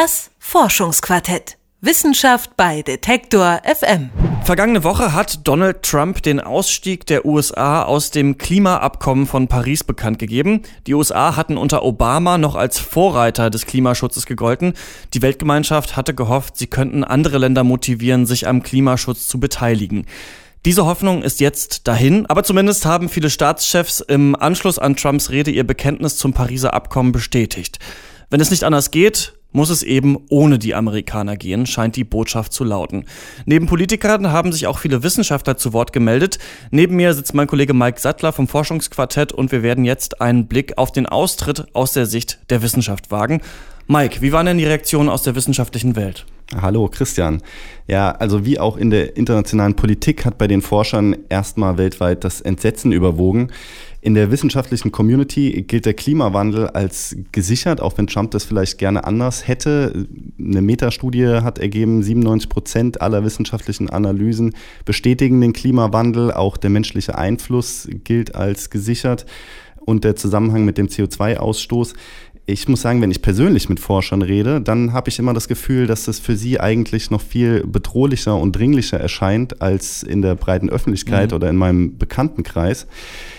Das Forschungsquartett. Wissenschaft bei Detektor FM. Vergangene Woche hat Donald Trump den Ausstieg der USA aus dem Klimaabkommen von Paris bekannt gegeben. Die USA hatten unter Obama noch als Vorreiter des Klimaschutzes gegolten. Die Weltgemeinschaft hatte gehofft, sie könnten andere Länder motivieren, sich am Klimaschutz zu beteiligen. Diese Hoffnung ist jetzt dahin, aber zumindest haben viele Staatschefs im Anschluss an Trumps Rede ihr Bekenntnis zum Pariser Abkommen bestätigt. Wenn es nicht anders geht, muss es eben ohne die Amerikaner gehen, scheint die Botschaft zu lauten. Neben Politikern haben sich auch viele Wissenschaftler zu Wort gemeldet. Neben mir sitzt mein Kollege Mike Sattler vom Forschungsquartett und wir werden jetzt einen Blick auf den Austritt aus der Sicht der Wissenschaft wagen. Mike, wie waren denn die Reaktionen aus der wissenschaftlichen Welt? Hallo Christian. Ja, also wie auch in der internationalen Politik hat bei den Forschern erstmal weltweit das Entsetzen überwogen. In der wissenschaftlichen Community gilt der Klimawandel als gesichert, auch wenn Trump das vielleicht gerne anders hätte. Eine Metastudie hat ergeben, 97 Prozent aller wissenschaftlichen Analysen bestätigen den Klimawandel. Auch der menschliche Einfluss gilt als gesichert und der Zusammenhang mit dem CO2-Ausstoß ich muss sagen, wenn ich persönlich mit Forschern rede, dann habe ich immer das Gefühl, dass es für sie eigentlich noch viel bedrohlicher und dringlicher erscheint als in der breiten Öffentlichkeit mhm. oder in meinem Bekanntenkreis.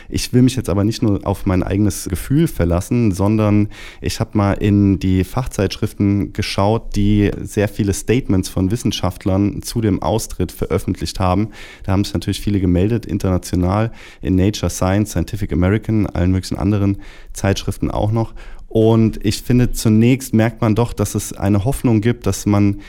Ich will mich jetzt aber nicht nur auf mein eigenes Gefühl verlassen, sondern ich habe mal in die Fachzeitschriften geschaut, die sehr viele Statements von Wissenschaftlern zu dem Austritt veröffentlicht haben. Da haben sich natürlich viele gemeldet, international, in Nature, Science, Scientific American, allen möglichen anderen Zeitschriften auch noch. Und ich finde, zunächst merkt man doch, dass es eine Hoffnung gibt, dass man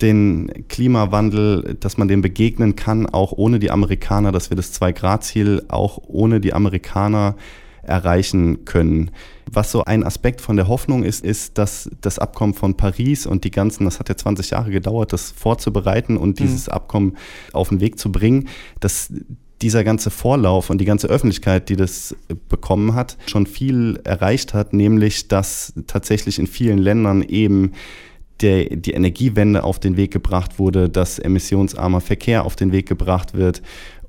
den Klimawandel, dass man dem begegnen kann, auch ohne die Amerikaner, dass wir das Zwei-Grad-Ziel auch ohne die Amerikaner erreichen können. Was so ein Aspekt von der Hoffnung ist, ist, dass das Abkommen von Paris und die ganzen, das hat ja 20 Jahre gedauert, das vorzubereiten und mhm. dieses Abkommen auf den Weg zu bringen, dass dieser ganze Vorlauf und die ganze Öffentlichkeit, die das bekommen hat, schon viel erreicht hat, nämlich dass tatsächlich in vielen Ländern eben der, die Energiewende auf den Weg gebracht wurde, dass emissionsarmer Verkehr auf den Weg gebracht wird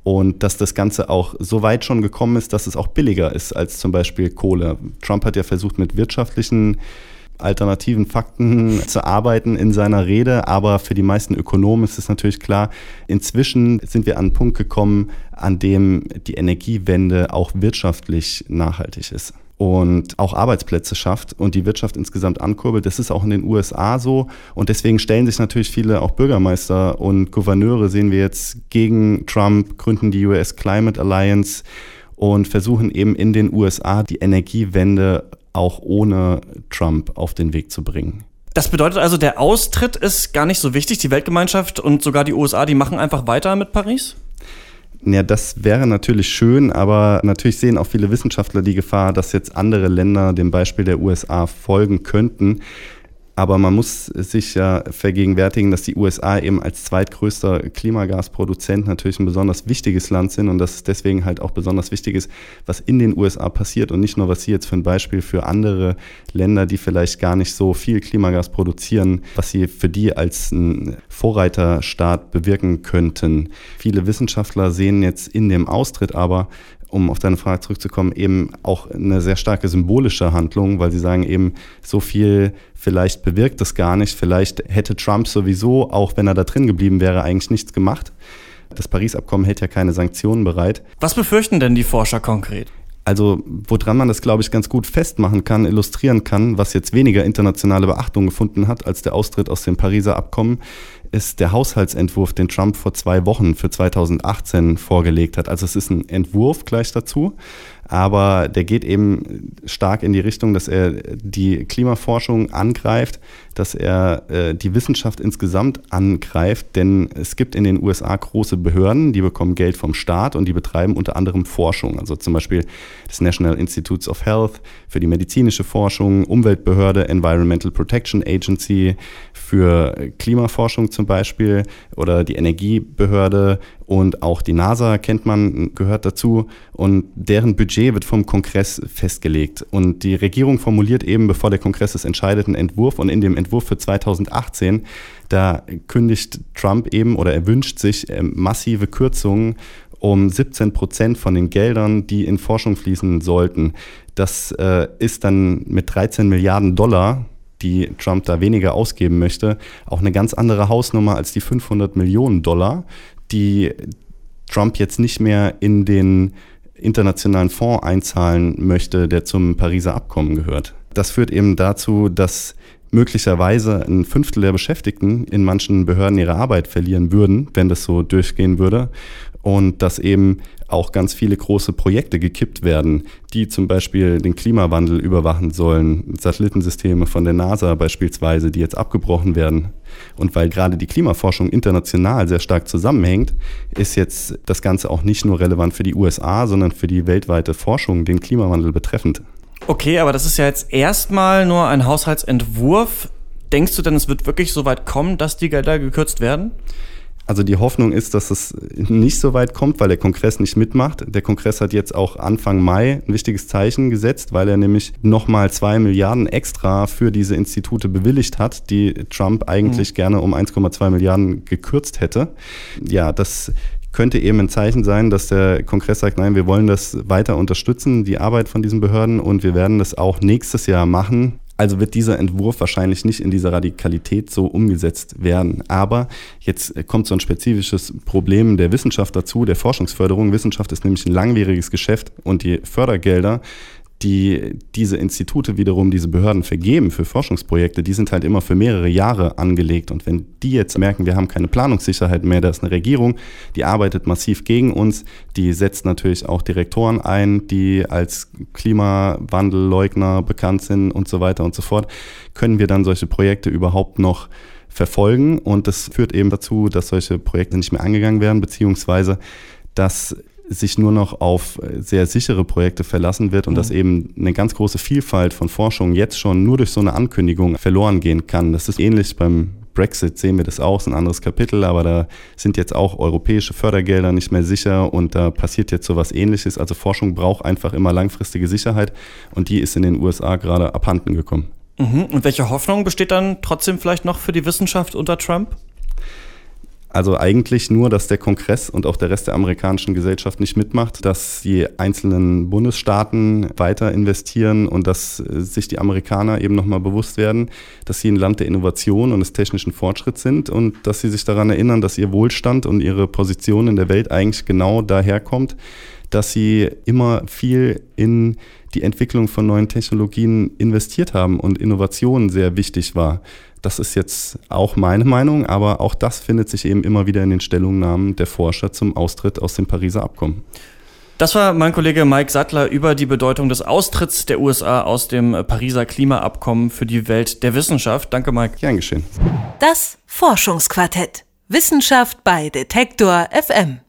und dass das Ganze auch so weit schon gekommen ist, dass es auch billiger ist als zum Beispiel Kohle. Trump hat ja versucht, mit wirtschaftlichen alternativen Fakten zu arbeiten in seiner Rede, aber für die meisten Ökonomen ist es natürlich klar, inzwischen sind wir an einen Punkt gekommen, an dem die Energiewende auch wirtschaftlich nachhaltig ist und auch Arbeitsplätze schafft und die Wirtschaft insgesamt ankurbelt. Das ist auch in den USA so und deswegen stellen sich natürlich viele auch Bürgermeister und Gouverneure, sehen wir jetzt, gegen Trump, gründen die US Climate Alliance und versuchen eben in den USA die Energiewende auch ohne Trump auf den Weg zu bringen. Das bedeutet also, der Austritt ist gar nicht so wichtig. Die Weltgemeinschaft und sogar die USA, die machen einfach weiter mit Paris? Ja, das wäre natürlich schön, aber natürlich sehen auch viele Wissenschaftler die Gefahr, dass jetzt andere Länder dem Beispiel der USA folgen könnten. Aber man muss sich ja vergegenwärtigen, dass die USA eben als zweitgrößter Klimagasproduzent natürlich ein besonders wichtiges Land sind und dass es deswegen halt auch besonders wichtig ist, was in den USA passiert und nicht nur, was sie jetzt für ein Beispiel für andere Länder, die vielleicht gar nicht so viel Klimagas produzieren, was sie für die als ein Vorreiterstaat bewirken könnten. Viele Wissenschaftler sehen jetzt in dem Austritt aber um auf deine Frage zurückzukommen, eben auch eine sehr starke symbolische Handlung, weil sie sagen eben, so viel vielleicht bewirkt das gar nicht. Vielleicht hätte Trump sowieso, auch wenn er da drin geblieben wäre, eigentlich nichts gemacht. Das Paris-Abkommen hält ja keine Sanktionen bereit. Was befürchten denn die Forscher konkret? Also, woran man das, glaube ich, ganz gut festmachen kann, illustrieren kann, was jetzt weniger internationale Beachtung gefunden hat als der Austritt aus dem Pariser Abkommen, ist der Haushaltsentwurf, den Trump vor zwei Wochen für 2018 vorgelegt hat. Also es ist ein Entwurf gleich dazu, aber der geht eben stark in die Richtung, dass er die Klimaforschung angreift, dass er äh, die Wissenschaft insgesamt angreift, denn es gibt in den USA große Behörden, die bekommen Geld vom Staat und die betreiben unter anderem Forschung, also zum Beispiel das National Institutes of Health für die medizinische Forschung, Umweltbehörde, Environmental Protection Agency für Klimaforschung zum Beispiel oder die Energiebehörde und auch die NASA kennt man, gehört dazu. Und deren Budget wird vom Kongress festgelegt. Und die Regierung formuliert eben, bevor der Kongress es entscheidet, einen Entwurf. Und in dem Entwurf für 2018, da kündigt Trump eben oder er wünscht sich äh, massive Kürzungen um 17 Prozent von den Geldern, die in Forschung fließen sollten. Das äh, ist dann mit 13 Milliarden Dollar die Trump da weniger ausgeben möchte, auch eine ganz andere Hausnummer als die 500 Millionen Dollar, die Trump jetzt nicht mehr in den internationalen Fonds einzahlen möchte, der zum Pariser Abkommen gehört. Das führt eben dazu, dass möglicherweise ein Fünftel der Beschäftigten in manchen Behörden ihre Arbeit verlieren würden, wenn das so durchgehen würde. Und dass eben auch ganz viele große Projekte gekippt werden, die zum Beispiel den Klimawandel überwachen sollen. Satellitensysteme von der NASA beispielsweise, die jetzt abgebrochen werden. Und weil gerade die Klimaforschung international sehr stark zusammenhängt, ist jetzt das Ganze auch nicht nur relevant für die USA, sondern für die weltweite Forschung den Klimawandel betreffend. Okay, aber das ist ja jetzt erstmal nur ein Haushaltsentwurf. Denkst du denn, es wird wirklich so weit kommen, dass die Gelder gekürzt werden? Also die Hoffnung ist, dass es nicht so weit kommt, weil der Kongress nicht mitmacht. Der Kongress hat jetzt auch Anfang Mai ein wichtiges Zeichen gesetzt, weil er nämlich nochmal zwei Milliarden extra für diese Institute bewilligt hat, die Trump eigentlich mhm. gerne um 1,2 Milliarden gekürzt hätte. Ja, das könnte eben ein Zeichen sein, dass der Kongress sagt, nein, wir wollen das weiter unterstützen, die Arbeit von diesen Behörden und wir werden das auch nächstes Jahr machen. Also wird dieser Entwurf wahrscheinlich nicht in dieser Radikalität so umgesetzt werden. Aber jetzt kommt so ein spezifisches Problem der Wissenschaft dazu, der Forschungsförderung. Wissenschaft ist nämlich ein langwieriges Geschäft und die Fördergelder die diese Institute wiederum, diese Behörden vergeben für Forschungsprojekte, die sind halt immer für mehrere Jahre angelegt. Und wenn die jetzt merken, wir haben keine Planungssicherheit mehr, da ist eine Regierung, die arbeitet massiv gegen uns, die setzt natürlich auch Direktoren ein, die als Klimawandelleugner bekannt sind und so weiter und so fort, können wir dann solche Projekte überhaupt noch verfolgen. Und das führt eben dazu, dass solche Projekte nicht mehr angegangen werden, beziehungsweise dass sich nur noch auf äh, sehr sichere Projekte verlassen wird und mhm. dass eben eine ganz große Vielfalt von Forschung jetzt schon nur durch so eine Ankündigung verloren gehen kann. Das ist ähnlich beim Brexit sehen wir das auch, ist ein anderes Kapitel, aber da sind jetzt auch europäische Fördergelder nicht mehr sicher und da passiert jetzt so was ähnliches. Also Forschung braucht einfach immer langfristige Sicherheit und die ist in den USA gerade abhanden gekommen. Mhm. Und welche Hoffnung besteht dann trotzdem vielleicht noch für die Wissenschaft unter Trump? Also eigentlich nur, dass der Kongress und auch der Rest der amerikanischen Gesellschaft nicht mitmacht, dass die einzelnen Bundesstaaten weiter investieren und dass äh, sich die Amerikaner eben nochmal bewusst werden, dass sie ein Land der Innovation und des technischen Fortschritts sind und dass sie sich daran erinnern, dass ihr Wohlstand und ihre Position in der Welt eigentlich genau daherkommt, dass sie immer viel in die Entwicklung von neuen Technologien investiert haben und Innovation sehr wichtig war. Das ist jetzt auch meine Meinung, aber auch das findet sich eben immer wieder in den Stellungnahmen der Forscher zum Austritt aus dem Pariser Abkommen. Das war mein Kollege Mike Sattler über die Bedeutung des Austritts der USA aus dem Pariser Klimaabkommen für die Welt der Wissenschaft. Danke, Mike. Gern geschehen. Das Forschungsquartett. Wissenschaft bei Detektor FM.